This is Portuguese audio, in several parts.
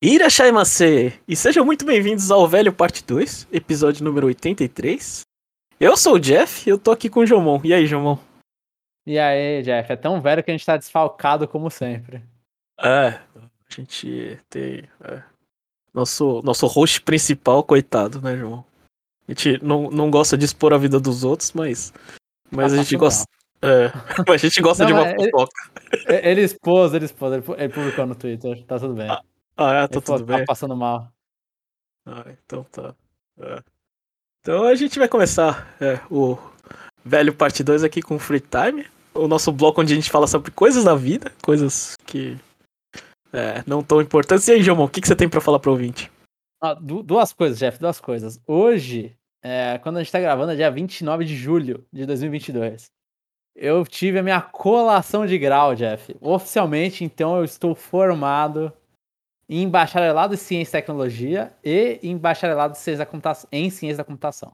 Irashaimase! E sejam muito bem-vindos ao Velho Parte 2, episódio número 83. Eu sou o Jeff e eu tô aqui com o Jomon. E aí, Jomon? E aí, Jeff? É tão velho que a gente tá desfalcado como sempre. É, a gente tem. É, nosso, nosso host principal, coitado, né, Jomon? A gente não, não gosta de expor a vida dos outros, mas. Mas Tá a gente passando gosta. É, mas a gente gosta Não, de uma ele- fofoca. E- Ele expôs, ele expôs, ele pu- ele publicou no Twitter, tá tudo bem. Ah, é, tá tudo que tá bem. passando mal. Ah, então tá. É. Então a gente vai começar é, o velho parte 2 aqui com Free Time. O nosso bloco onde a gente fala sobre coisas da vida, coisas que é, não tão importantes. E aí, Jomon, o que, que você tem pra falar pro ouvinte? Ah, du- duas coisas, Jeff, duas coisas. Hoje, é, quando a gente tá gravando, é dia 29 de julho de 2022. Eu tive a minha colação de grau, Jeff. Oficialmente, então, eu estou formado em bacharelado em ciência e tecnologia e em bacharelado em ciência da computação. Em ciência da computação.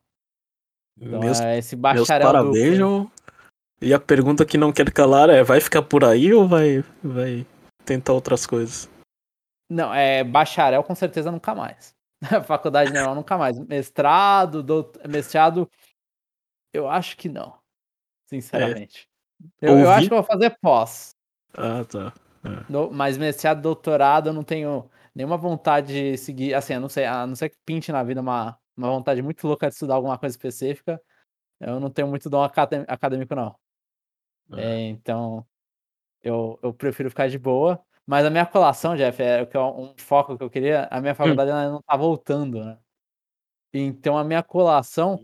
Então, meus é esse meus bacharel parabéns, duplo. Jomon. E a pergunta que não quer calar é: vai ficar por aí ou vai, vai tentar outras coisas? Não, é bacharel com certeza nunca mais. Faculdade normal nunca mais. Mestrado, dout... mestrado, eu acho que não. Sinceramente. Eu, eu Ouvi- acho que eu vou fazer pós. Ah, tá. No- Mas mestrado, doutorado, eu não tenho nenhuma vontade de seguir. Assim, eu não sei, a não ser que pinte na vida uma, uma vontade muito louca de estudar alguma coisa específica. Eu não tenho muito dom acadê- acadêmico, não. É, então, eu, eu prefiro ficar de boa. Mas a minha colação, Jeff, é que um foco que eu queria. A minha faculdade ela não tá voltando, né? Então, a minha colação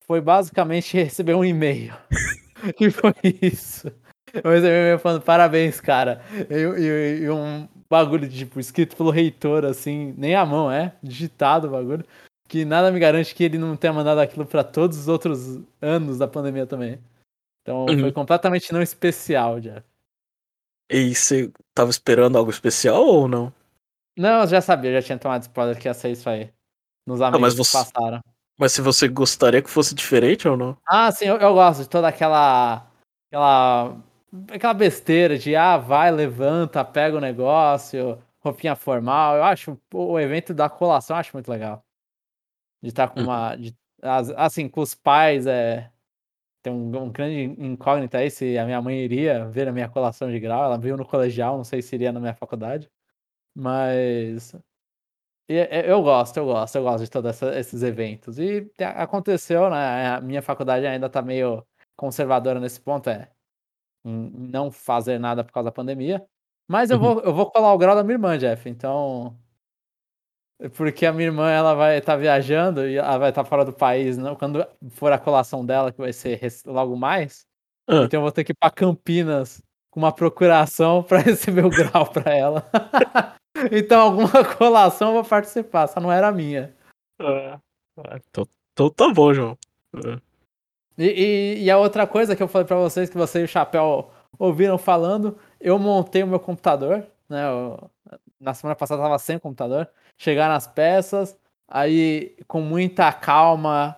foi basicamente receber um e-mail. e foi isso. Eu um e-mail falando parabéns, cara. E, um bagulho, tipo, escrito pelo reitor, assim, nem a mão, é? Digitado o bagulho. Que nada me garante que ele não tenha mandado aquilo pra todos os outros anos da pandemia também. Então, foi Uhum. completamente não especial, Jeff. E você tava esperando algo especial ou não? Não, eu já sabia, eu já tinha tomado spoiler que ia ser isso aí. Nos amigos mas que você- passaram. Mas se você gostaria que fosse diferente ou não? Ah, sim, eu, eu gosto de toda aquela. aquela. Aquela besteira de ah, vai, levanta, pega o negócio, roupinha formal. Eu acho o evento da colação eu acho muito legal. De estar com Uhum. uma. de- as- assim, com os pais, é. Tem um, um grande incógnito aí se a minha mãe iria ver a minha colação de grau. Ela viu no colegial, não sei se iria na minha faculdade. Mas. Eu gosto, eu gosto, eu gosto de todos esses eventos. E te- aconteceu, né? A minha faculdade ainda tá meio conservadora nesse ponto, é não fazer nada por causa da pandemia. Mas eu Uhum. vou, eu vou colar o grau da minha irmã, Jeff. Então. Porque a minha irmã ela vai estar viajando e ela vai estar fora do país, não? Quando for a colação dela, que vai ser logo mais. Ah. Então eu vou ter que ir para Campinas com uma procuração para receber o grau para ela. então alguma colação eu vou participar, só não era minha. Ah, ah, então, então tá bom, João. Ah, E, e- e a outra coisa que eu falei pra vocês, que você e o Chapéu ouviram falando, eu montei o meu computador, né? eu- na semana passada eu tava sem computador. Chegaram as peças, aí com muita calma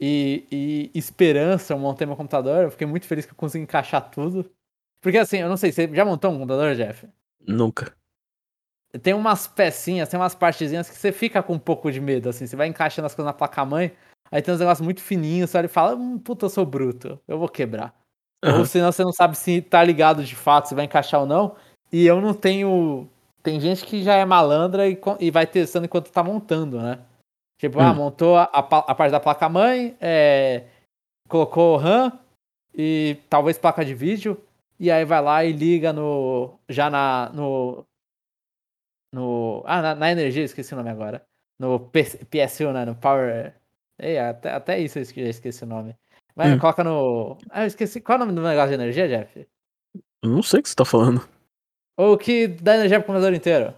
e, e esperança eu montei meu computador. Eu fiquei muito feliz que eu consegui encaixar tudo. Porque assim, eu não sei, você já montou um computador, Jeff? Nunca. Tem umas pecinhas, tem umas partezinhas que você fica com um pouco de medo, assim. Você vai encaixando as coisas na placa-mãe, aí tem uns negócios muito fininhos, você olha e fala, hum, puta, eu sou bruto, eu vou quebrar. Aham. Ou senão você não sabe se tá ligado de fato, se vai encaixar ou não. E eu não tenho. Tem gente que já é malandra e, e vai testando enquanto tá montando, né? Tipo, ah, Hum. montou a, a pa- a parte da placa-mãe, é, colocou RAM e talvez placa de vídeo, e aí vai lá e liga no. Já na. No. No. Ah, na, na energia, esqueci o nome agora. No PC PSU, né? No Power. Ei, até, até isso eu esqueci o nome. Mas Hum. coloca no. Ah, eu esqueci. Qual é o nome do negócio de energia, Jeff? Não sei o que você tá falando. Ou que dá energia pro computador inteiro?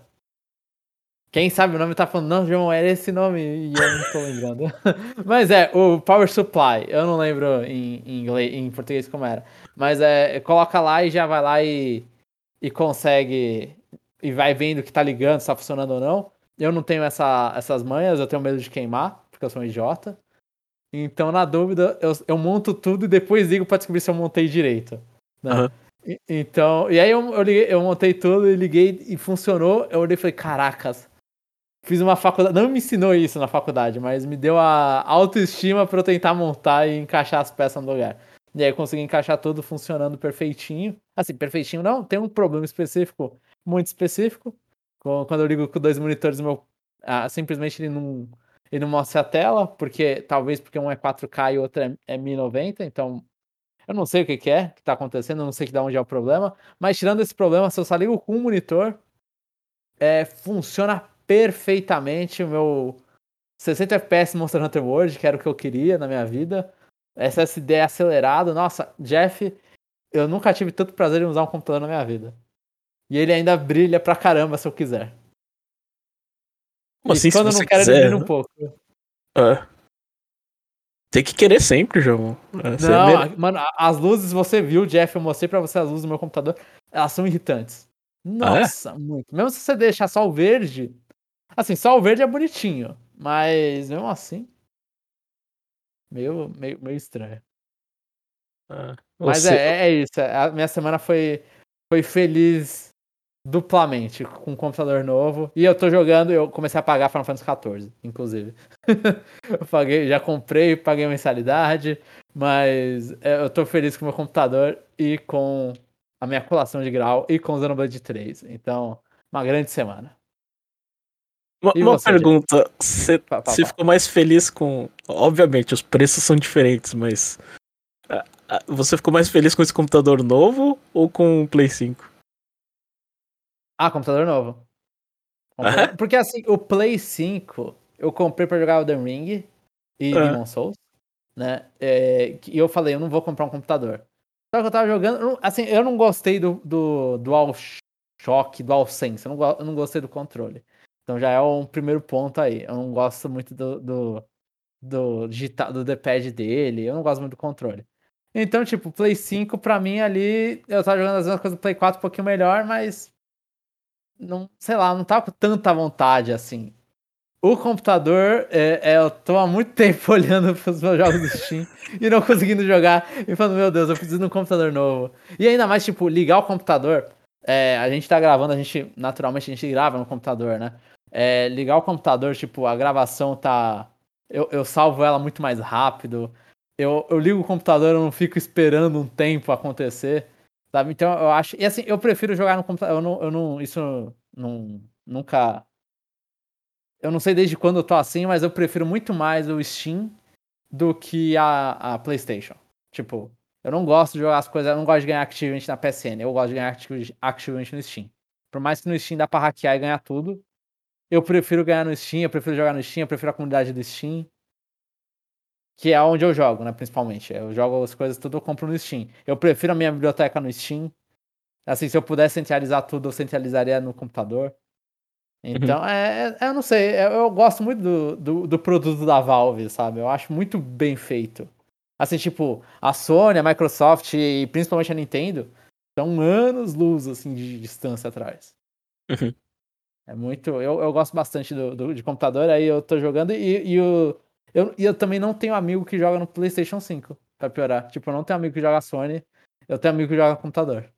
Quem sabe o nome tá falando, não, João, era esse nome e eu não tô lembrando. Mas é, o Power Supply, eu não lembro em, em inglês, em português como era. Mas é, coloca lá e já vai lá e, e consegue. E vai vendo que tá ligando, se tá funcionando ou não. Eu não tenho essa, essas manhas, eu tenho medo de queimar, porque eu sou um idiota. Então, na dúvida, eu, eu monto tudo e depois ligo pra descobrir se eu montei direito. Né? Aham. E- Então, e aí eu, eu, liguei- eu montei tudo e liguei e funcionou. Eu olhei e falei, caracas, fiz uma faculdade. Não me ensinou isso na faculdade, mas me deu a autoestima para eu tentar montar e encaixar as peças no lugar. E aí eu consegui encaixar tudo funcionando perfeitinho. Assim, perfeitinho não, tem um problema específico, muito específico. Quando eu ligo com dois monitores, meu, ah, simplesmente ele não, ele não mostra a tela, porque talvez porque um é 4K e o outro é, é 1090, então eu não sei o que, que é que tá acontecendo, eu não sei de onde é o problema, mas tirando esse problema, se eu só ligo com um monitor, é, funciona perfeitamente o meu 60 FPS Monster Hunter World, que era o que eu queria na minha vida. SSD é acelerado. Nossa, Jeff, eu nunca tive tanto prazer em usar um computador na minha vida. E ele ainda brilha pra caramba se eu quiser. Como assim, quando eu não quero, quiser, ele um pouco. É. Tem que querer sempre, João. É, não, é mano, as luzes você viu, Jeff, eu mostrei pra você as luzes do meu computador, elas são irritantes. Nossa, ah, é? muito. Mesmo se você deixar só o verde. Assim, só o verde é bonitinho. Mas mesmo assim. Meio, meio, meio estranho. Ah, mas é, é, é, isso. A minha semana foi, foi feliz duplamente com um computador novo. E eu tô jogando, eu comecei a pagar Final Fantasy XIV, inclusive. eu paguei, já comprei, paguei mensalidade, mas é, eu tô feliz com o meu computador e com a minha colação de grau e com o Xenoblade 3. Então, uma grande semana. Uma, uma você, pergunta, você, você ficou mais feliz com. Obviamente, os preços são diferentes, mas. Você ficou mais feliz com esse computador novo ou com o Play 5? Ah, computador novo. Computador... Porque assim, o Play 5 eu comprei pra jogar Elden Ring e ah. Demon Souls, né? É, e eu falei, eu não vou comprar um computador. Só que eu tava jogando, assim, eu não gostei do, do Dual Shock, Dual Sense, eu não, eu não gostei do controle. Então já é um primeiro ponto aí. Eu não gosto muito do, do, do digital, do D-pad dele, eu não gosto muito do controle. Então, tipo, Play 5 pra mim ali, eu tava jogando as mesmas coisas do Play 4 um pouquinho melhor, mas não, sei lá, não tava com tanta vontade assim. O computador, é, é, eu tô há muito tempo olhando pros meus jogos do Steam e não conseguindo jogar e falando, meu Deus, eu preciso de um computador novo. E ainda mais, tipo, ligar o computador. É, a gente tá gravando, a gente, naturalmente, a gente grava no computador, né? É, ligar o computador, tipo, a gravação tá. Eu, eu salvo ela muito mais rápido. Eu, eu ligo o computador, eu não fico esperando um tempo acontecer. Sabe? Então eu acho. E assim, eu prefiro jogar no computador. Eu não. Eu não isso não. Nunca. Eu não sei desde quando eu tô assim, mas eu prefiro muito mais o Steam do que a, a PlayStation. Tipo, eu não gosto de jogar as coisas. Eu não gosto de ganhar Activamente na PSN. Eu gosto de ganhar Activamente no Steam. Por mais que no Steam dá pra hackear e ganhar tudo. Eu prefiro ganhar no Steam, eu prefiro jogar no Steam, eu prefiro a comunidade do Steam que é onde eu jogo, né, principalmente. Eu jogo as coisas tudo, eu compro no Steam. Eu prefiro a minha biblioteca no Steam. Assim, se eu pudesse centralizar tudo, eu centralizaria no computador. Então, uhum. é, é, eu não sei, eu, eu gosto muito do, do, do, produto da Valve, sabe? Eu acho muito bem feito. Assim, tipo, a Sony, a Microsoft e principalmente a Nintendo são anos luz, assim, de distância atrás. Uhum. É muito. Eu, eu gosto bastante do, do, de computador, aí eu tô jogando e, e o eu, e eu também não tenho amigo que joga no PlayStation 5, pra piorar. Tipo, eu não tenho amigo que joga Sony, eu tenho amigo que joga computador.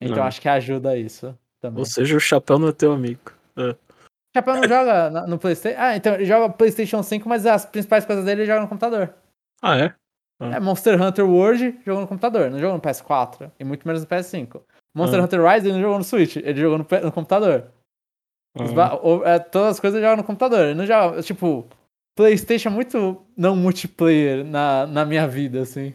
Então não. acho que ajuda isso também. Ou seja, o Chapéu não é teu amigo. É. O Chapéu não joga no PlayStation. Ah, então ele joga PlayStation 5, mas as principais coisas dele ele joga no computador. Ah, é? Ah. É Monster Hunter World jogou no computador, não jogou no PS4 e muito menos no PS5. Monster ah. Hunter Rise ele não jogou no Switch, ele jogou no, no computador. Uhum. É, todas as coisas ele joga no computador. Ele não joga, tipo, PlayStation é muito não multiplayer na, na minha vida, assim.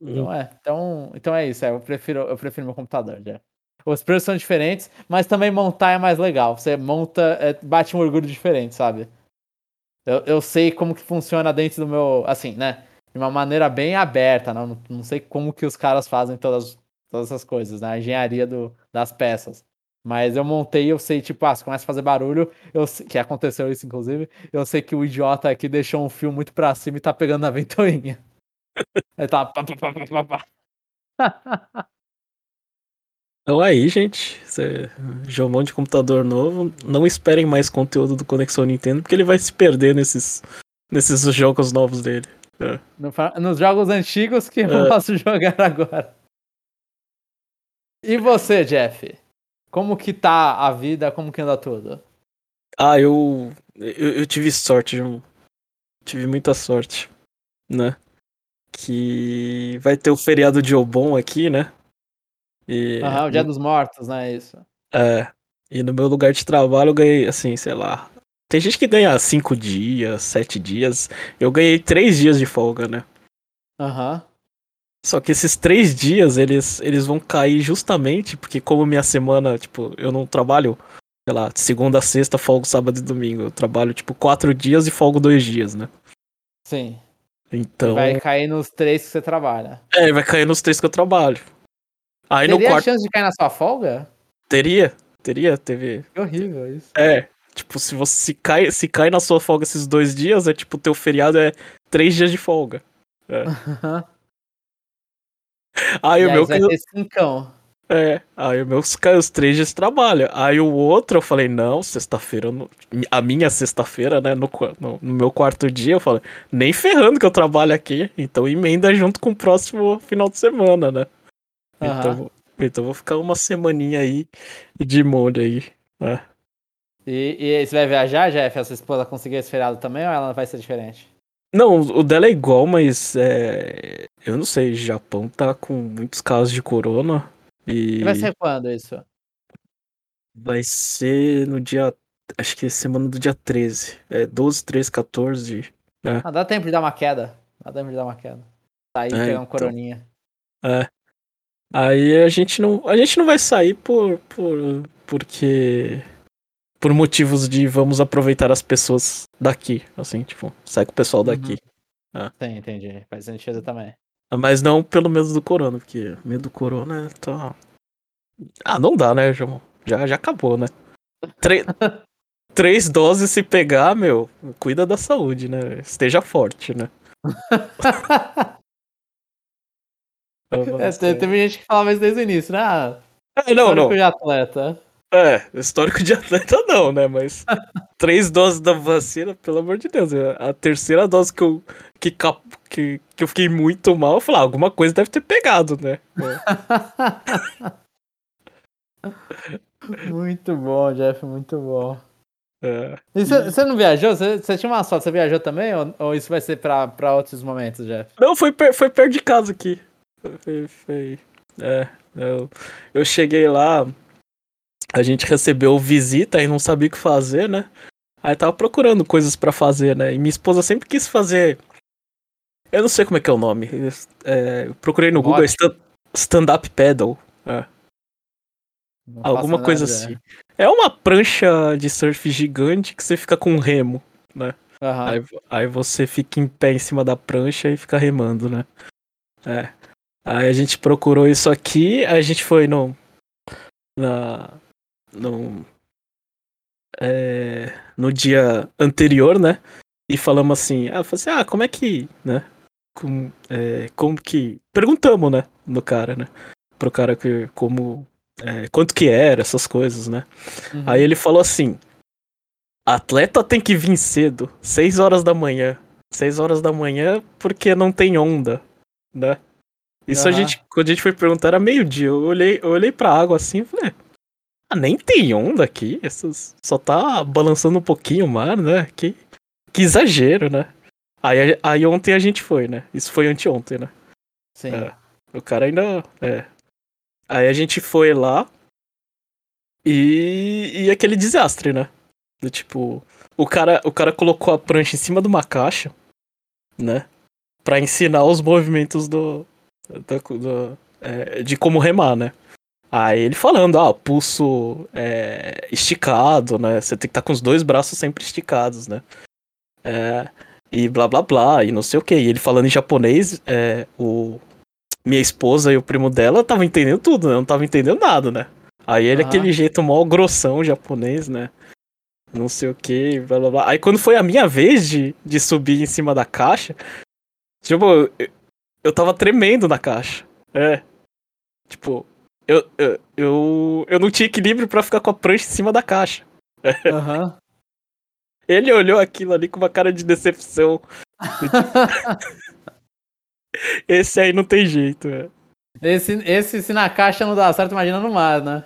Então é, então, então é isso, é, eu prefiro eu prefiro meu computador, já. Os preços são diferentes, mas também montar é mais legal. Você monta, é, bate um orgulho diferente, sabe? Eu, eu sei como que funciona dentro do meu, assim, né? De uma maneira bem aberta, não, não sei como que os caras fazem todas, todas essas coisas, né? A engenharia do, das peças. Mas eu montei, eu sei, tipo, ah, se começa a fazer barulho, eu, que aconteceu isso, inclusive, eu sei que o idiota aqui deixou um fio muito pra cima e tá pegando na ventoinha. Aí tá. Pá, pá, pá, pá, Então aí, gente, você jogou de computador novo, não esperem mais conteúdo do Conexão Nintendo, porque ele vai se perder nesses, nesses jogos novos dele. É. Nos jogos antigos que eu é. posso jogar agora. E você, Jeff? Como que tá a vida? Como que anda tudo? Ah, eu, eu, eu tive sorte, João. Tive muita sorte, né? Que vai ter o feriado de Obon aqui, né? E, Aham, o Dia dos Mortos, né? Isso. é, e no meu lugar de trabalho eu ganhei, assim, sei lá. Tem gente que ganha cinco dias, sete dias. Eu ganhei três dias de folga, né? Aham. Só que esses três dias, eles, eles vão cair justamente porque como minha semana, tipo, eu não trabalho, sei lá, segunda sexta, folgo sábado e domingo. Eu trabalho, tipo, quatro dias e folgo dois dias, né? Sim. Então, Vai cair nos três que você trabalha. é, vai cair nos três que eu trabalho. Aí no Teria quarto, chance de cair na sua folga? teria, teria, teve, Que horrível isso. é, tipo, se você se cai, se cai na sua folga esses dois dias, é tipo, teu feriado é três dias de folga. Aham. Aí E o aí meu vai ter cincão. É, aí o os três dias de trabalho. Aí o outro eu falei, não, sexta-feira, não- a minha sexta-feira, né, no, no, no meu quarto dia, eu falei, nem ferrando que eu trabalho aqui, então emenda junto com o próximo final de semana, né? Aham. Então, então eu vou ficar uma semaninha aí de molho aí. né? E, e você vai viajar, Jeff? A sua esposa conseguir esse feriado também ou ela vai ser diferente? Não, o dela é igual, mas é, eu não sei, Japão tá com muitos casos de corona e vai ser quando isso? Vai ser no dia. Acho que é semana do dia 13. É 12, 13, 14. Ah, dá tempo de dar uma queda. Dá tempo de dar uma queda. Sair e É, pegar então. um coroninha. É. Aí a gente não. A gente não vai sair por. por porque. Por motivos de vamos aproveitar as pessoas daqui. Assim, tipo, sai com o pessoal daqui. Sim, entendi. Faz sentido também. Mas não pelo medo do corona, porque medo do corona tá. Ah, não dá, né, João? Já, já acabou, né? Tre- Três doses se pegar, meu, cuida da saúde, né? Esteja forte, né? É, te- teve gente que falava isso desde o início, né? Ah, É, não, não. histórico de atleta. É, histórico de atleta não, né? Mas três doses da vacina, pelo amor de Deus. é A terceira dose que eu, que, cap- que, que eu fiquei muito mal, eu falei, ah, alguma coisa deve ter pegado, né? muito bom, Jeff, muito bom. É. E você não viajou? Você tinha uma sorte, você viajou também? Ou, ou isso vai ser pra, pra outros momentos, Jeff? Não, foi, per- foi perto de casa aqui. Foi. foi- é, eu, eu cheguei lá, a gente recebeu visita e não sabia o que fazer, né? Aí tava procurando coisas pra fazer, né? E minha esposa sempre quis fazer. Eu não sei como é que é o nome. É, procurei no Google stand- stand-up paddle. é, alguma coisa menor assim. ideia. É uma prancha de surf gigante que você fica com um remo. Aham. Aí, aí você fica em pé em cima da prancha e fica remando, né? É. Aí a gente procurou isso aqui, aí a gente foi no. Na. No. É, no dia anterior, né? E falamos assim, ah, assim, ah, como é que, né? Com, é, como que. Perguntamos, né? No cara, né? Pro cara que. Como. é, quanto que era, essas coisas, né? Uhum. Aí ele falou assim: atleta tem que vir cedo, 6 horas da manhã. 6 horas da manhã porque não tem onda, né? Isso a Aham. gente, quando a gente foi perguntar, era meio-dia. Eu olhei, eu olhei pra água assim e falei: ah, nem tem onda aqui. Essas, só tá balançando um pouquinho o mar, né? Que, que exagero, né? Aí, aí ontem a gente foi, né? Isso foi anteontem, né? Sim. É. O cara ainda. É. Aí a gente foi lá. E, e aquele desastre, né? Do tipo. O cara, o cara colocou a prancha em cima de uma caixa, né? Pra ensinar os movimentos do. do- do- é, de como remar, né? Aí ele falando, ah, pulso é, esticado, né? Você tem que estar com os dois braços sempre esticados, né? É, e blá blá blá, e não sei o que. E ele falando em japonês, é, o, minha esposa e o primo dela estavam entendendo tudo, né? Não estavam entendendo nada, né? Aí ele, Aham. aquele jeito mó grossão japonês, né? Não sei o que, blá blá blá. Aí quando foi a minha vez de, de subir em cima da caixa, tipo, eu, eu tava tremendo na caixa. É. Tipo, eu, eu, eu, eu não tinha equilíbrio pra ficar com a prancha em cima da caixa. Aham. Ele olhou aquilo ali com uma cara de decepção. Esse aí não tem jeito, é. Esse, esse, se na caixa não dá certo, imagina no mar, né?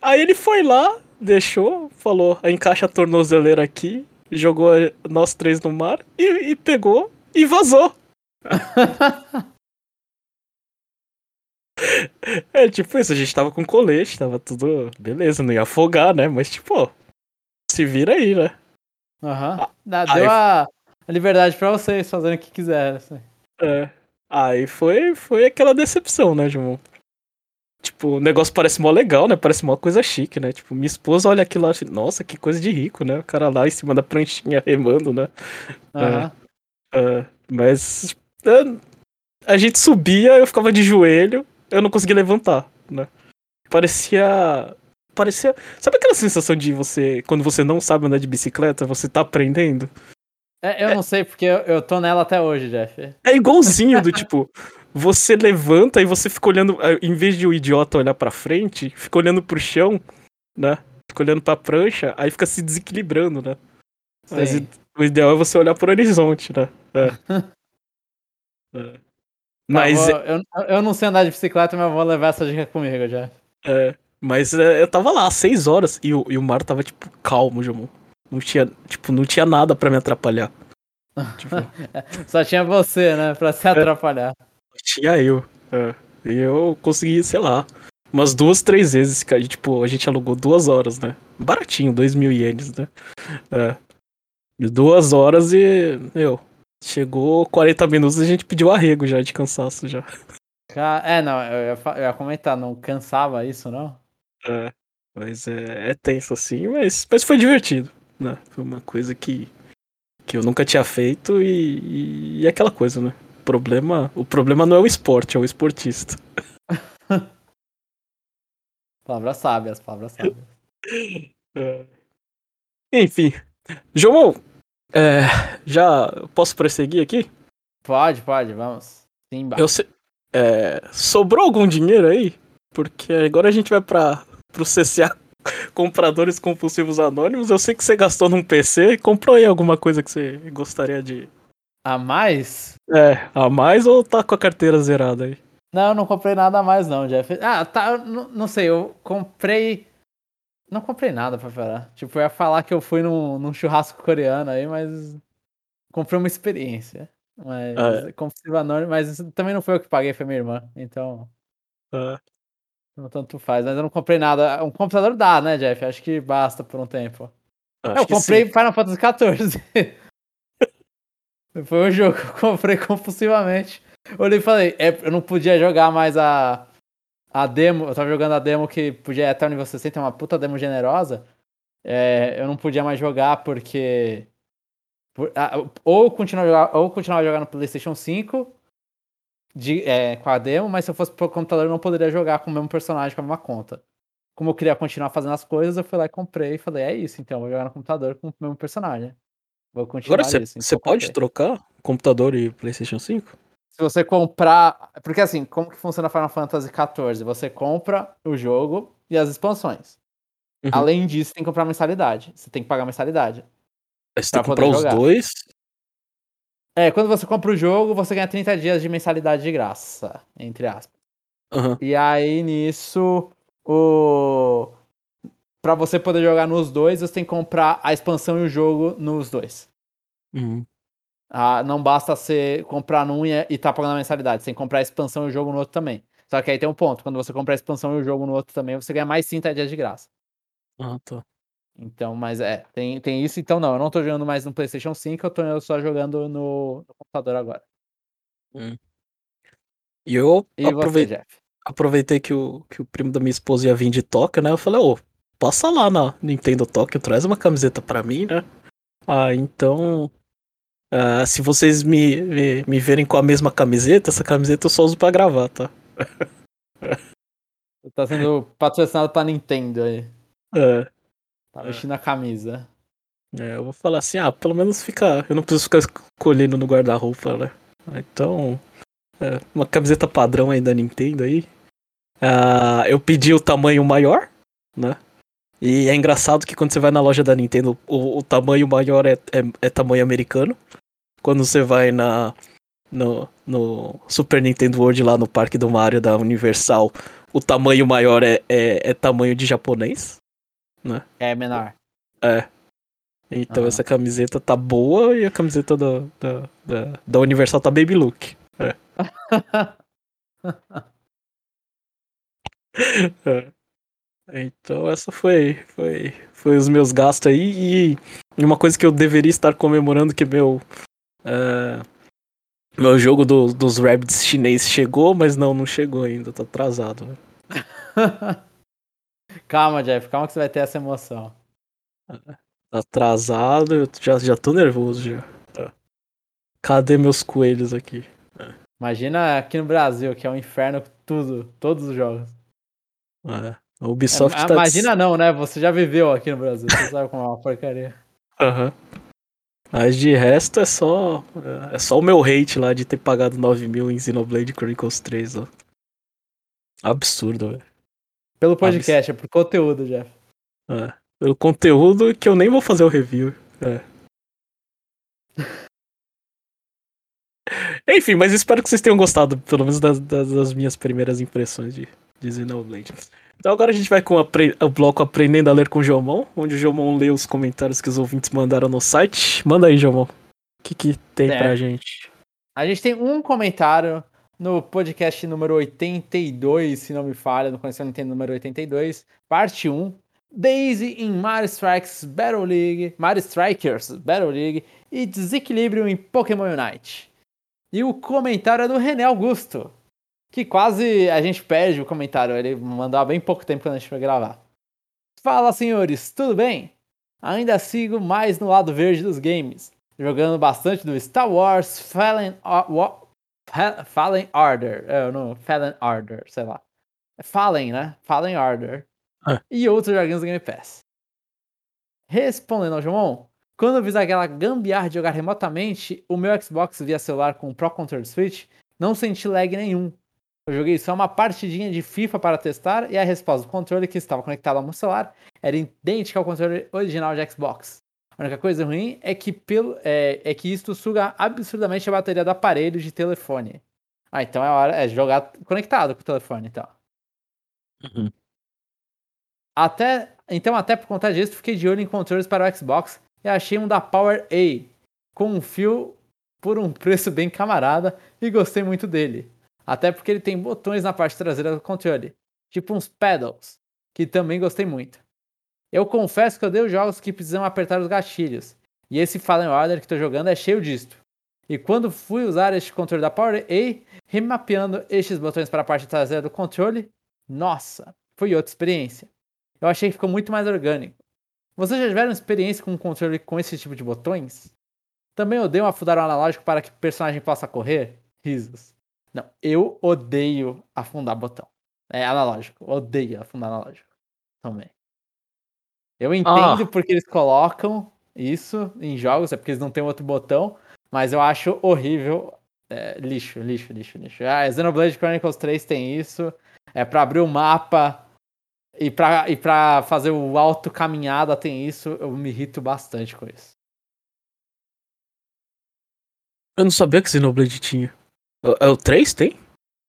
Aí ele foi lá, deixou, falou, encaixa a tornozeleira aqui, jogou nós três no mar e, e pegou e vazou. É tipo isso, a gente tava com colete, tava tudo. Beleza, não ia afogar, né? Mas tipo, se vira aí, né? Aham. Uhum. Deu a liberdade pra vocês fazerem o que quiserem. Assim. É. Aí foi, foi aquela decepção, né, João? Tipo, o negócio parece mó legal, né? Parece mó coisa chique, né? Tipo, minha esposa olha aquilo lá e nossa, que coisa de rico, né? O cara lá em cima da pranchinha remando, né? Uhum. Mas a gente subia, eu ficava de joelho, eu não conseguia levantar, né? Parecia. Parecia. Sabe aquela sensação de você, quando você não sabe andar de bicicleta, você tá aprendendo? É, eu é... não sei, porque eu, eu tô nela até hoje, Jeff. É igualzinho do tipo. Você levanta e você fica olhando, em vez de o idiota olhar pra frente, fica olhando pro chão, né? Fica olhando pra prancha, aí fica se desequilibrando, né? Sim. Mas o ideal é você olhar pro horizonte, né? É. é. Mas. Tá, eu, eu não sei andar de bicicleta, mas eu vou levar essa dica comigo já. É. Mas é, eu tava lá, seis horas, e o, e o mar tava, tipo, calmo, Jamon. Não tinha, tipo, não tinha nada para me atrapalhar. Tipo... Só tinha você, né, pra se é. atrapalhar. É, tinha eu. É. E eu consegui, sei lá, umas duas, três vezes, cara. Tipo, a gente alugou duas horas, né? Baratinho, dois mil ienes, né? É. Duas horas e, meu, Chegou 40 minutos e a gente pediu arrego já de cansaço já. É, não, eu ia, eu ia comentar, não cansava isso, não? É, mas é, é tenso assim, mas, mas foi divertido, né? Foi uma coisa que, que eu nunca tinha feito e, e, aquela coisa, né? O problema, o problema não é o esporte, é o esportista. palavras sábias, palavras sábias. É. Enfim, João, é, já posso prosseguir aqui? Pode, pode, vamos. Sim, Eu é, sobrou algum dinheiro aí? Porque agora a gente vai para pro CCA Compradores Compulsivos Anônimos. Eu sei que você gastou num PC. Comprou aí alguma coisa que você gostaria de. A mais? É, a mais ou tá com a carteira zerada aí? Não, não comprei nada a mais não, Jeff. Ah, tá, não, não sei, eu comprei não comprei nada pra falar. Tipo, eu ia falar que eu fui num, num churrasco coreano aí, mas. Comprei uma experiência. Mas. Ah, é. Compulsiva anônimo, mas também não foi eu que paguei, foi minha irmã. Então. Ah. Não tanto faz, mas eu não comprei nada. Um computador dá, né, Jeff? Acho que basta por um tempo. Acho eu comprei Final Fantasy XIV. foi o jogo que eu comprei compulsivamente. Olhei e falei, é, eu não podia jogar mais a a demo, eu tava jogando a demo que podia até o nível 60, é uma puta demo generosa. É, eu não podia mais jogar porque. Por, ou, continuar jogar, ou continuar jogando no PlayStation 5 de, é, com a demo, mas se eu fosse pro computador eu não poderia jogar com o mesmo personagem com a mesma conta. Como eu queria continuar fazendo as coisas, eu fui lá e comprei e falei: é isso, então, vou jogar no computador com o mesmo personagem. Vou continuar Agora, você então pode trocar computador e PlayStation 5? se você comprar. Porque assim, como que funciona Final Fantasy XIV? Você compra o jogo e as expansões. Uhum. Além disso, tem que comprar mensalidade. Você tem que pagar mensalidade. Você tem que comprar os dois? É, quando você compra o jogo, você ganha 30 dias de mensalidade de graça, entre aspas. Uhum. E aí, nisso, o. Pra você poder jogar nos dois, você tem que comprar a expansão e o jogo nos dois. Uhum. Ah, não basta você comprar num e tá pagando a mensalidade, você tem que comprar a expansão e o jogo no outro também. Só que aí tem um ponto, quando você comprar a expansão e o jogo no outro também, você ganha mais 30 dias de graça. Ah, tá. Então, mas é, tem, tem isso. Então, não, eu não tô jogando mais no PlayStation 5, eu tô só jogando no, no computador agora. Hum. E eu e aproveitei, você, aproveitei que o, que o primo da minha esposa ia vir de Tóquio, né? Eu falei, ô, passa lá na Nintendo Tóquio, traz uma camiseta pra mim, né? Ah, então Uh, se vocês me, me, me, verem com a mesma camiseta, essa camiseta eu só uso pra gravar, tá? tá sendo patrocinado pra Nintendo aí. É. Tá vestindo a camisa. É, eu vou falar assim, ah, pelo menos fica. Eu não preciso ficar escolhendo no guarda-roupa, né? Então. É, uma camiseta padrão aí da Nintendo aí. Uh, eu pedi o tamanho maior, né? E é engraçado que quando você vai na loja da Nintendo, o, o tamanho maior é, é, é tamanho americano quando você vai na no, no Super Nintendo World lá no Parque do Mario da Universal, o tamanho maior é, é, é tamanho de japonês, né? É menor. É. Então Ah. essa camiseta tá boa e a camiseta da, da, da, da Universal tá Baby Look. É. Então essa foi, foi, foi os meus gastos aí e uma coisa que eu deveria estar comemorando que meu é, meu jogo do- dos Rabbids chinês chegou, mas não, não chegou ainda, tá atrasado. Né? calma, Jeff, calma que você vai ter essa emoção. Atrasado, eu já, já tô nervoso já. Tá. Cadê meus coelhos aqui? Imagina aqui no Brasil, que é um inferno tudo, todos os jogos. É, a Ubisoft É, tá. imagina não, né? Você já viveu aqui no Brasil, você sabe como é uma porcaria. Aham. Mas de resto é só. É só o meu hate lá de ter pagado 9 mil em Xenoblade Chronicles 3, ó. Absurdo, velho. Pelo podcast, é por conteúdo, Jeff. É. Pelo conteúdo que eu nem vou fazer o review. É. Enfim, mas espero que vocês tenham gostado, pelo menos das, das- das minhas primeiras impressões de, de Xenoblade. Então agora a gente vai com o apre- o bloco Aprendendo a Ler com o Jomon, onde o Jomon lê os comentários que os ouvintes mandaram no site. Manda aí, Jomon. O que, que tem Certo. pra gente? A gente tem um comentário no podcast número 82, se não me falha, no Conexão Nintendo número 82, parte 1. Daisy em Mario Strikers Battle League, Mario Strikers Battle League e desequilíbrio em Pokémon Unite. E o comentário é do René Augusto, que quase a gente perde o comentário, ele mandou há bem pouco tempo quando a gente foi gravar. Fala, senhores, tudo bem? Ainda sigo mais no lado verde dos games, jogando bastante do Star Wars Fallen, Fallen Order, é, não, Fallen Order, sei lá. Fallen, né? Fallen Order. É. E outros joguinhos do Game Pass. Respondendo ao João, quando eu fiz aquela gambiarra de jogar remotamente o meu Xbox via celular com o Pro Controller Switch, não senti lag nenhum. Eu joguei só uma partidinha de FIFA para testar e a resposta do controle que estava conectado ao meu celular era idêntica ao controle original de Xbox. A única coisa ruim é que, pelo, é, é que isto suga absurdamente a bateria do aparelho de telefone. Ah, então é hora é jogar conectado com o telefone, então. Uhum. Até, então, até por conta disso, fiquei de olho em controles para o Xbox e achei um da Power A, com um fio por um preço bem camarada e gostei muito dele. Até porque ele tem botões na parte traseira do controle, tipo uns pedals, que também gostei muito. Eu confesso que eu odeio jogos que precisam apertar os gatilhos, e esse Fallen Order que estou jogando é cheio disto. E quando fui usar este controle da Power A, remapeando estes botões para a parte traseira do controle, nossa, foi outra experiência. Eu achei que ficou muito mais orgânico. Vocês já tiveram experiência com um controle com esse tipo de botões? Também odeio afundar o analógico para que o personagem possa correr? Risos. Não, eu odeio afundar botão. É analógico, odeio afundar analógico. Também. Eu entendo porque eles colocam isso em jogos, é porque eles não têm outro botão, mas eu acho horrível. É, lixo, lixo, lixo, lixo. Ah, Xenoblade Chronicles 3 tem isso. É pra abrir o mapa e pra, e pra fazer o auto caminhada tem isso. Eu me irrito bastante com isso. Eu não sabia que Xenoblade tinha. É o 3 tem?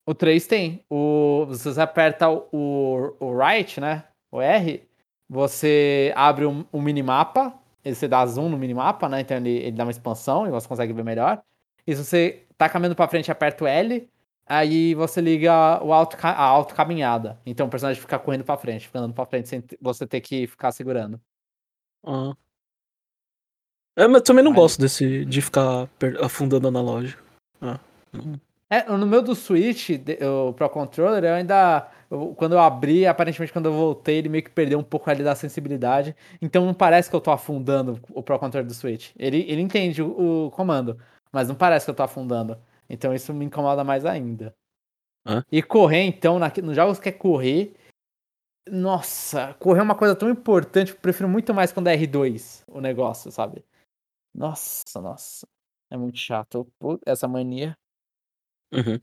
O 3 tem. O, você aperta o, o, o right, né? O R, você abre um, um minimapa. Ele você dá zoom no minimapa, né? Então ele, ele dá uma expansão e você consegue ver melhor. E se você tá caminhando pra frente, aperta o L. Aí você liga o auto, a auto caminhada. Então o personagem fica correndo pra frente, fica andando pra frente sem você ter que ficar segurando. Ah. É, mas eu também não Aí- gosto desse de ficar per- afundando analógico. Ah. É, no meu do Switch, o Pro Controller, eu ainda. Eu- quando eu abri, aparentemente quando eu voltei, ele meio que perdeu um pouco ali da sensibilidade. Então não parece que eu tô afundando o Pro Controller do Switch. Ele, ele entende o, o comando, mas não parece que eu tô afundando. Então isso me incomoda mais ainda. Hã? E correr, então, na, nos jogos que é correr. Nossa, correr é uma coisa tão importante. Eu prefiro muito mais quando é R2 o negócio, sabe? Nossa, nossa. É muito chato. Pô, Essa mania. Uhum.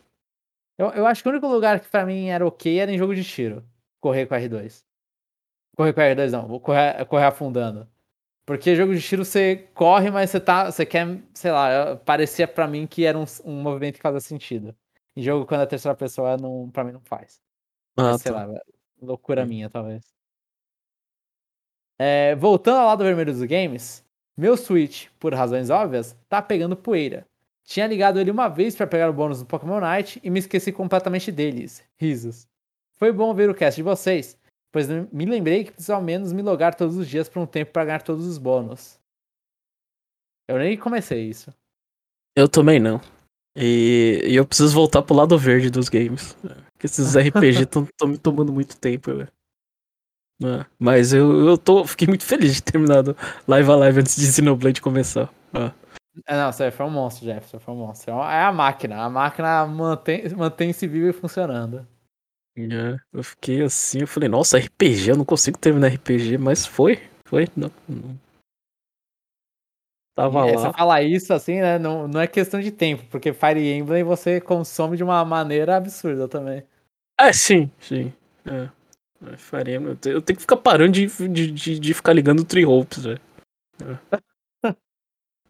Eu, eu acho que o único lugar que pra mim era ok era em jogo de tiro. Correr com R2. Correr com R2 não, vou correr, correr afundando. Porque jogo de tiro você corre, mas você tá. Você quer, sei lá, parecia pra mim que era um, um movimento que fazia sentido. Em jogo, quando é terceira pessoa, não, pra mim não faz. Ah, sei tá. lá, velho. loucura minha, talvez. É, voltando ao lado vermelho dos games, meu Switch, por razões óbvias, tá pegando poeira. Tinha ligado ele uma vez pra pegar o bônus do Pokémon Night e me esqueci completamente deles. Risos. Foi bom ver o cast de vocês, pois me lembrei que preciso ao menos me logar todos os dias por um tempo pra ganhar todos os bônus. Eu nem comecei isso. Eu também não. E, e eu preciso voltar pro lado verde dos games. Porque esses RPG estão me tomando muito tempo, velho. É, Mas eu, eu tô, fiquei muito feliz de ter terminado Live Alive antes de Xenoblade começar. Ah. É, não, você foi um monstro, Jeff. Foi um monstro. É a máquina. A máquina mantém- mantém-se viva e funcionando. É, eu fiquei assim, eu falei, nossa, RPG, eu não consigo terminar RPG, mas foi, foi, não, não. Tava É, lá. Você falar isso assim, né? Não, não é questão de tempo, porque Fire Emblem você consome de uma maneira absurda também. É, sim, sim. É. É, eu te- eu tenho que ficar parando de, de, de, de ficar ligando o Tree Hopes, velho. É.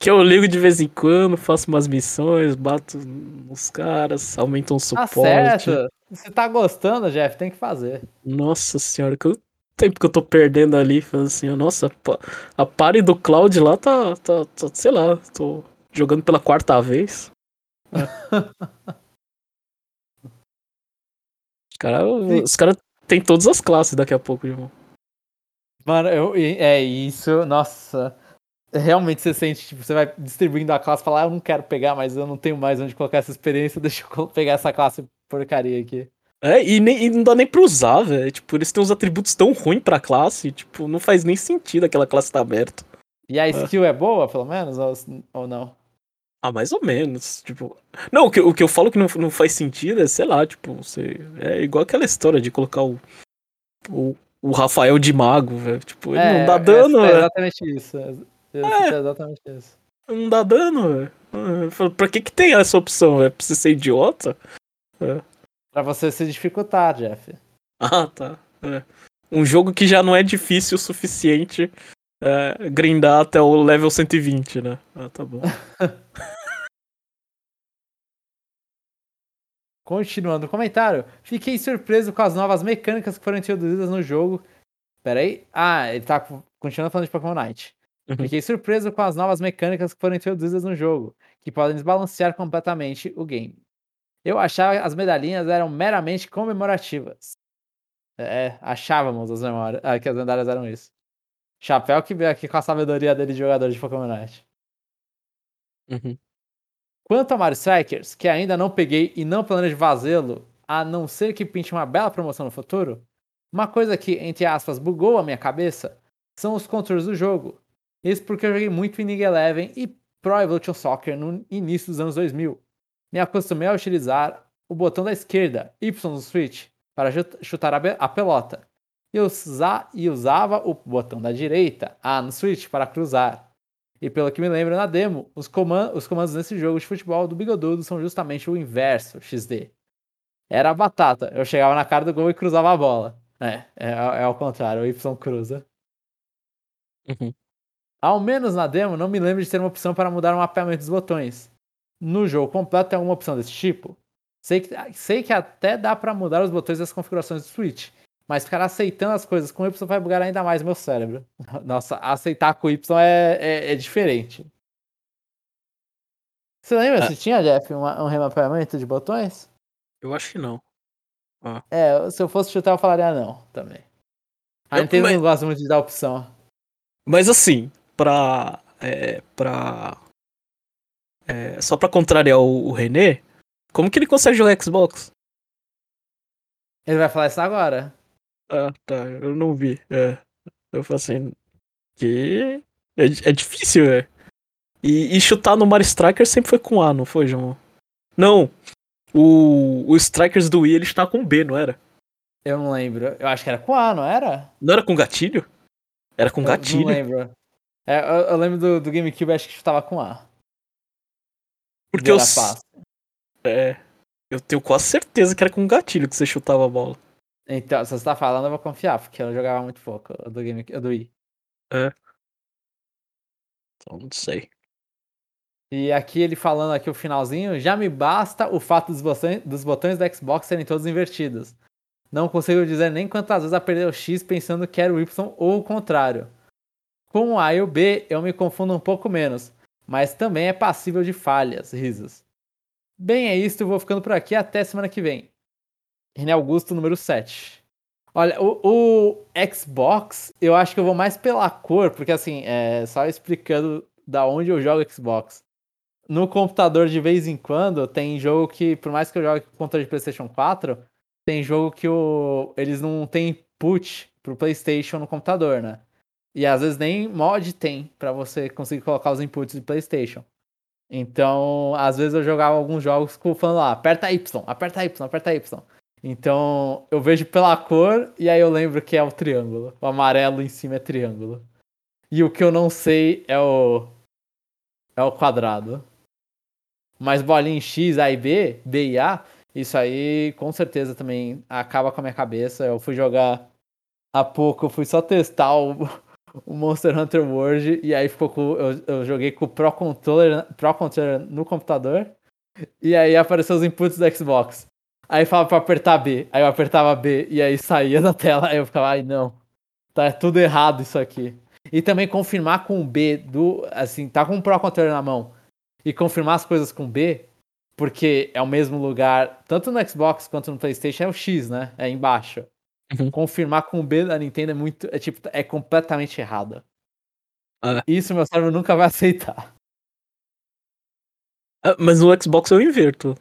que eu ligo de vez em quando, faço umas missões, bato nos caras, aumento um Tá suporte. certo. Se tá gostando, Jeff, tem que fazer. Nossa senhora, que tempo que eu tô perdendo ali, falando assim, nossa, a pare do Cloud lá tá, tá, tá, sei lá, tô jogando pela quarta vez. Os caras os cara têm todas as classes daqui a pouco, irmão. Mano, eu, é isso, nossa. Realmente você sente, tipo, você vai distribuindo a classe e fala, ah, eu não quero pegar, mas eu não tenho mais onde colocar essa experiência, deixa eu pegar essa classe porcaria aqui. É, e, nem, e não dá nem pra usar, velho. Tipo, eles têm uns atributos tão ruins pra classe, tipo, não faz nem sentido aquela classe tá aberta. E a skill é boa, pelo menos, ou, ou não? Ah, mais ou menos, tipo... Não, o que, o que eu falo que não, não faz sentido é, sei lá, tipo, você... É igual aquela história de colocar o... O, o Rafael de mago, velho. Tipo, ele não dá dano, é, é velho. exatamente isso. É, é exatamente isso. Não dá dano, velho. Pra que que tem essa opção, velho? Pra você ser idiota? Pra você se dificultar, Jeff. Ah, tá. É. Um jogo que já não é difícil o suficiente é, grindar até o level 120, né? Ah, tá bom. Continuando o comentário, fiquei surpreso com as novas mecânicas que foram introduzidas no jogo. Pera aí. Ah, ele tá co- continuando falando de Pokémon Night. Uhum. Fiquei surpreso com as novas mecânicas que foram introduzidas no jogo, que podem desbalancear completamente o game. Eu achava que as medalhinhas eram meramente comemorativas. É, achávamos as memórias, ah, que as medalhas eram isso. Chapéu que veio aqui com a sabedoria dele de jogador de Pokémon Night. Uhum. Quanto a Mario Strikers, que ainda não peguei e não planejo fazê-lo, a não ser que pinte uma bela promoção no futuro, uma coisa que, entre aspas, bugou a minha cabeça são os controles do jogo. Isso porque eu joguei muito Inning Eleven e Pro Evolution Soccer no início dos anos 2000. Me acostumei a utilizar o botão da esquerda, Y do Switch, para chutar a, pelota. E, usa- e usava o botão da direita, A no Switch, para cruzar. E pelo que me lembro na demo, os, coman- os comandos nesse jogo de futebol do Bigodudo são justamente o inverso, XD. Era a batata, eu chegava na cara do gol e cruzava a bola. É, é, é ao contrário, o Y cruza. Uhum. Ao menos na demo, não me lembro de ter uma opção para mudar o mapeamento dos botões. No jogo completo tem alguma opção desse tipo? Sei que, sei que até dá para mudar os botões das configurações do Switch, mas ficar aceitando as coisas com Y vai bugar ainda mais meu cérebro. Nossa, aceitar com Y é, é, é diferente. Você lembra Ah. se tinha, Jeff, uma- um remapeamento de botões? Eu acho que não. É, se eu fosse chutar, eu falaria não também. A Nintendo mas- não gosta muito de dar opção. Mas assim, pra. É, pra. é, só pra contrariar o, o René, como que ele consegue jogar Xbox? Ele vai falar isso agora. Ah, tá, eu não vi. É. Eu falei assim. Que. É, é difícil, é. E, e chutar no Mario Striker sempre foi com A, não foi, João? Não. O, o Strikers do Wii ele está com B, não era? Eu não lembro. Eu acho que era com A, não era? Não era com gatilho? Era com Eu gatilho. Não lembro. É, eu, eu lembro do, do GameCube, acho que chutava com A. Porque eu, fácil. é, eu tenho quase certeza que era com gatilho que você chutava a bola. Então, se você tá falando, eu vou confiar, porque eu jogava muito pouco do, Game, o do Wii. Então, não sei. E aqui ele falando aqui o finalzinho, já me basta o fato dos botões, dos botões da Xbox serem todos invertidos. Não consigo dizer nem quantas vezes apertei o X pensando que era o Y ou o contrário. Com o A e o B, eu me confundo um pouco menos, mas também é passível de falhas, risos. Bem, é isso, vou ficando por aqui até semana que vem. René Augusto, número 7. Olha, o, o, Xbox, eu acho que eu vou mais pela cor, porque assim, é, só explicando da onde eu jogo Xbox. No computador, de vez em quando, tem jogo que, por mais que eu jogue controle de PlayStation 4, tem jogo que o, eles não tem input pro PlayStation no computador, né? E às vezes nem mod tem para você conseguir colocar os inputs de PlayStation. Então, às vezes eu jogava alguns jogos com falando lá, aperta Y, aperta Y, aperta Y. Então, eu vejo pela cor e aí eu lembro que é o triângulo. O amarelo em cima é triângulo. E o que eu não sei é o é o quadrado. Mas bolinha em X, A e B, B e A, isso aí com certeza também acaba com a minha cabeça. Eu fui jogar há pouco, eu fui só testar o, o Monster Hunter World e aí ficou com, eu, eu joguei com o Pro Controller, Pro Controller no computador. E aí apareceu os inputs do Xbox. Aí falava pra apertar B. Aí eu apertava B e aí saía da tela. Aí eu ficava, ai não. Tá tudo errado isso aqui. E também confirmar com o B do. Assim, tá com o Pro Controller na mão. E confirmar as coisas com B. Porque é o mesmo lugar, tanto no Xbox quanto no PlayStation, é o X, né? É embaixo. Uhum. Confirmar com o B da Nintendo é muito. É tipo, é completamente errado. Ah. Isso meu cérebro nunca vai aceitar. Ah, mas no Xbox eu inverto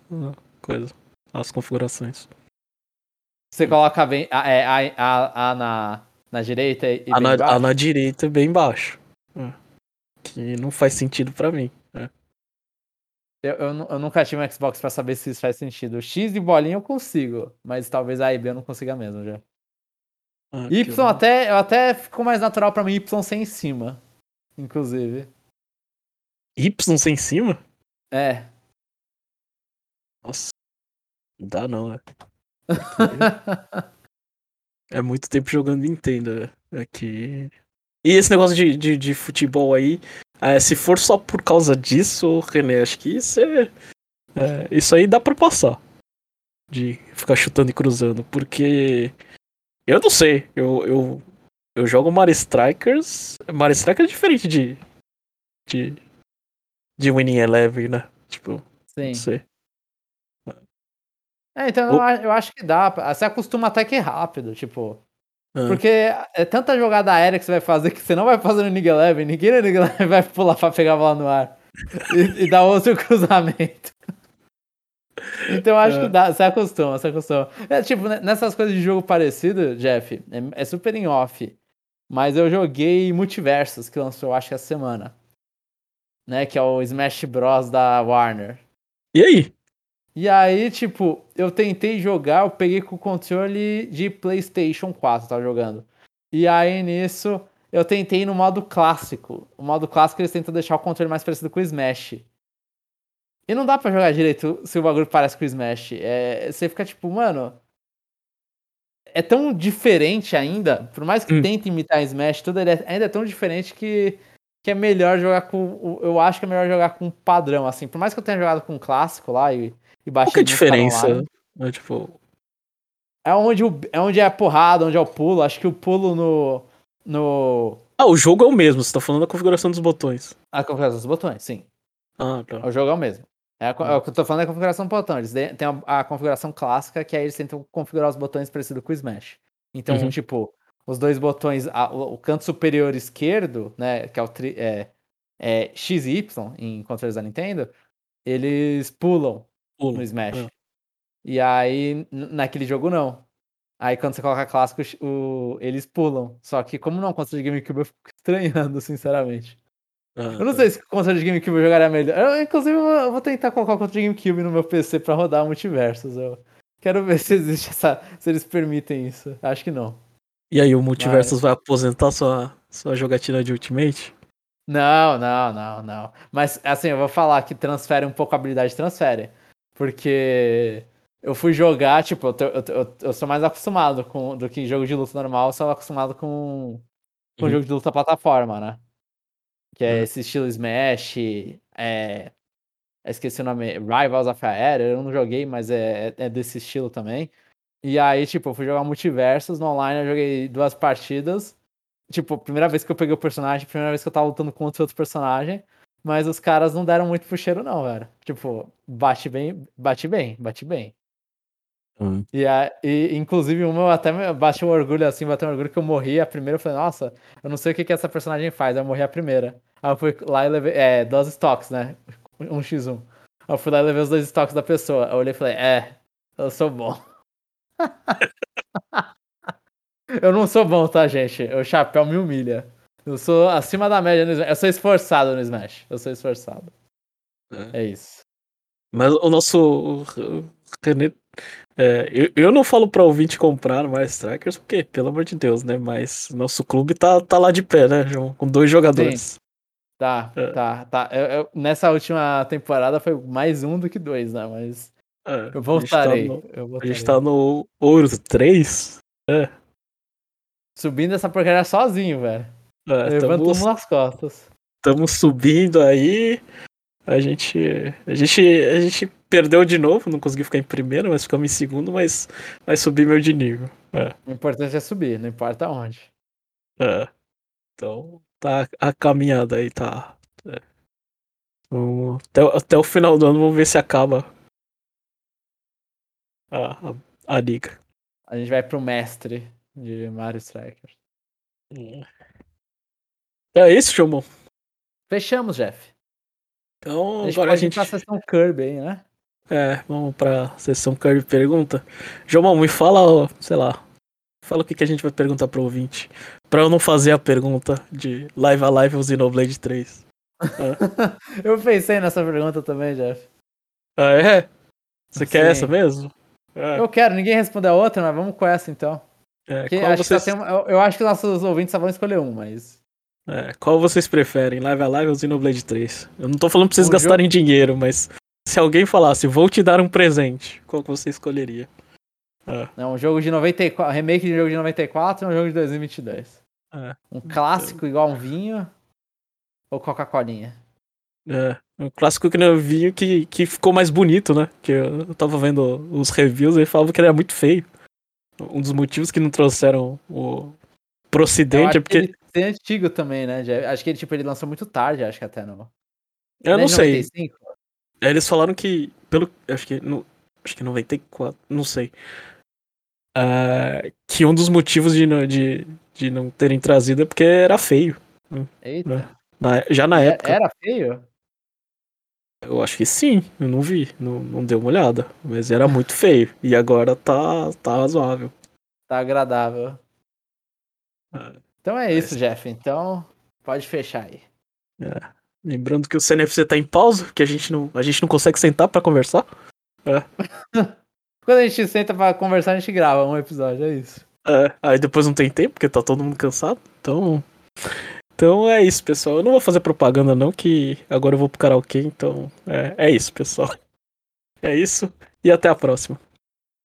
coisa as configurações. Você coloca bem a, é, a, a, a na, na direita e a na, a na direita bem embaixo. É. Que não faz sentido para mim. É. Eu, eu, eu, nunca tive um Xbox para saber se isso faz sentido. O X de bolinha eu consigo, mas talvez A e B eu não consiga mesmo já. Ah, y eu... até, até ficou mais natural para mim Y sem em cima, inclusive. Y sem em cima? É. Nossa. Não dá não, né? é muito tempo jogando Nintendo aqui. Né? E esse negócio de, de, de futebol aí, é, se for só por causa disso, René, acho que isso é, é, Isso aí dá pra passar. De ficar chutando e cruzando. Porque. Eu não sei. Eu, eu, eu jogo Mario Strikers. Mario Strikers é diferente de. De. De Winning Eleven, né? Tipo. Sim. Não sei. É, então eu, eu acho que dá. Você acostuma até que rápido, tipo. Ah. Porque é tanta jogada aérea que você vai fazer que você não vai fazer no Nig Eleven, ninguém no Nig Eleven vai pular pra pegar a bola no ar e, e dar outro cruzamento. Então acho é. que dá, você acostuma, você acostuma. É, tipo, nessas coisas de jogo parecido, Jeff, é, é super em off. Mas eu joguei Multiversos, que lançou acho que essa semana. Né, que é o Smash Bros da Warner. E aí? E aí, tipo, eu tentei jogar, eu peguei com o controle de PlayStation 4, tava jogando. E aí nisso, eu tentei no modo clássico. O modo clássico eles tentam deixar o controle mais parecido com o Smash. E não dá para jogar direito se o bagulho parece com o Smash. É, você fica tipo, mano. É tão diferente ainda, por mais que hum. tente imitar Smash, tudo é, ainda é tão diferente que, que é melhor jogar com. Eu acho que é melhor jogar com padrão, assim. Por mais que eu tenha jogado com um clássico lá e e baixei Qual que é a diferença? É, tipo... é, onde o, é onde é a porrada, onde é o pulo. Acho que o pulo no. no... Ah, o jogo é o mesmo, você tá falando da configuração dos botões. A configuração dos botões, sim. Ah, tá. O jogo é o mesmo. É, a, é o que eu tô falando é a configuração do botão. Eles têm a, a, configuração clássica, que aí eles tentam configurar os botões parecido com o Smash. Então, uhum. tipo, os dois botões, a, o, o, canto superior esquerdo, né, que é o tri, é, é X e Y em controles da Nintendo, eles pulam Pulo. no Smash. É. E aí, naquele jogo não. Aí quando você coloca clássico, o... eles pulam. Só que como não é um console de GameCube, eu fico estranhando, sinceramente. Ah, eu não tá. sei se o console de GameCube eu jogaria melhor. Eu, inclusive, eu vou tentar colocar o console de GameCube no meu PC pra rodar multiversos. Eu quero ver se existe essa. se eles permitem isso. Acho que não. E aí, o multiversos Mas... vai aposentar sua, sua jogatina de Ultimate? Não, não, não, não. Mas assim, eu vou falar que transfere um pouco a habilidade, transfere. Porque eu fui jogar, tipo, eu, eu, eu, eu, sou mais acostumado com do que jogo de luta normal, eu sou acostumado com, com uhum. jogo de luta plataforma, né? Que é esse estilo Smash, é, esqueci o nome, Rivals of Air, eu não joguei, mas é, é desse estilo também. E aí, tipo, eu fui jogar multiversos no online, eu joguei duas partidas. Tipo, primeira vez que eu peguei o personagem, primeira vez que eu tava lutando contra outro personagem. Mas os caras não deram muito pro cheiro, não, velho. Tipo, bate bem, bate bem, bate bem. Hum. E, a, e, inclusive, uma eu até bati um orgulho assim, bateu um orgulho que eu morri a primeira. Eu falei, nossa, eu não sei o que, que essa personagem faz. Eu morri a primeira. Aí eu fui lá e levei. É, duas stocks, né? Um x1. Aí eu fui lá e levei os dois stocks da pessoa. Eu olhei e falei, é, eu sou bom. eu não sou bom, tá, gente? O chapéu me humilha. Eu sou acima da média no Smash. Eu sou esforçado no Smash. Eu sou esforçado. É, é isso. Mas o nosso René. É, eu, eu não falo pra ouvinte comprar mais Strikers, porque, pelo amor de Deus, né? Mas nosso clube tá, tá lá de pé, né, João? Com dois jogadores. Sim. Tá, é. tá, tá. Eu, eu, nessa última temporada foi mais um do que dois, né? Mas. É, eu voltarei. A gente, tá no, a gente tá no Ouro 3. É. Subindo essa porcaria sozinho, velho. É, Levando tamo, nas costas. Estamos subindo aí. A gente, a gente, a gente perdeu de novo, não consegui ficar em primeiro, mas ficamos em segundo, mas vai subir meu de nível. É. O importante é subir, não importa onde. É. Então, tá a caminhada aí, tá. É. Vamos, até, até o final do ano, vamos ver se acaba a, a, a liga. A gente vai pro mestre de Mario Strikers. É isso, Jomon. Fechamos, Jeff. Então, a gente agora a gente. Pra sessão Kirby aí, né? É, vamos pra sessão Kirby Pergunta. Jomon, me fala, sei lá. Fala o que, que a gente vai perguntar pro ouvinte. Pra eu não fazer a pergunta de Live a Live ou Xenoblade 3. É. eu pensei nessa pergunta também, Jeff. Ah, é? Você Sim. quer essa mesmo? É. Eu quero, ninguém respondeu a outra, mas vamos com essa então. É, acho vocês... um, eu, eu, acho que nossos ouvintes só vão escolher um, mas. É, qual vocês preferem, Live a Live ou Xenoblade 3? Eu não tô falando pra vocês um gastarem jogo... dinheiro, mas se alguém falasse, vou te dar um presente, qual que você escolheria? É. é um jogo de 94, remake de um jogo de 94 ou um jogo de 2022? É. Um clássico igual um vinho ou Coca-Colinha? É, um clássico que nem vinho que, que ficou mais bonito, né? Que eu, eu tava vendo os reviews e falavam que ele era muito feio. Um dos motivos que não trouxeram o pro ocidente é porque. Ele é antigo também, né? Acho que ele, tipo, ele lançou muito tarde, acho que até no. Eu não sei. 95? Eles falaram que. Pelo. Acho que. No, acho que 94. Não sei. Uh, que um dos motivos de, de, de não terem trazido é porque era feio. Eita. Né? Já na época. Era feio? Eu acho que sim, eu não vi, não, não deu uma olhada. Mas era muito feio. E agora tá, tá razoável. Tá agradável. É. Então é isso, Jeff. Então, pode fechar aí. É. Lembrando que o CNFC tá em pausa, que a gente não, a gente não consegue sentar para conversar. É. Quando a gente senta para conversar, a gente grava um episódio, é isso. É, aí depois não tem tempo, porque tá todo mundo cansado. Então. Então é isso, pessoal. Eu não vou fazer propaganda, não, que agora eu vou pro karaokê, então é, é isso, pessoal. É isso, e até a próxima.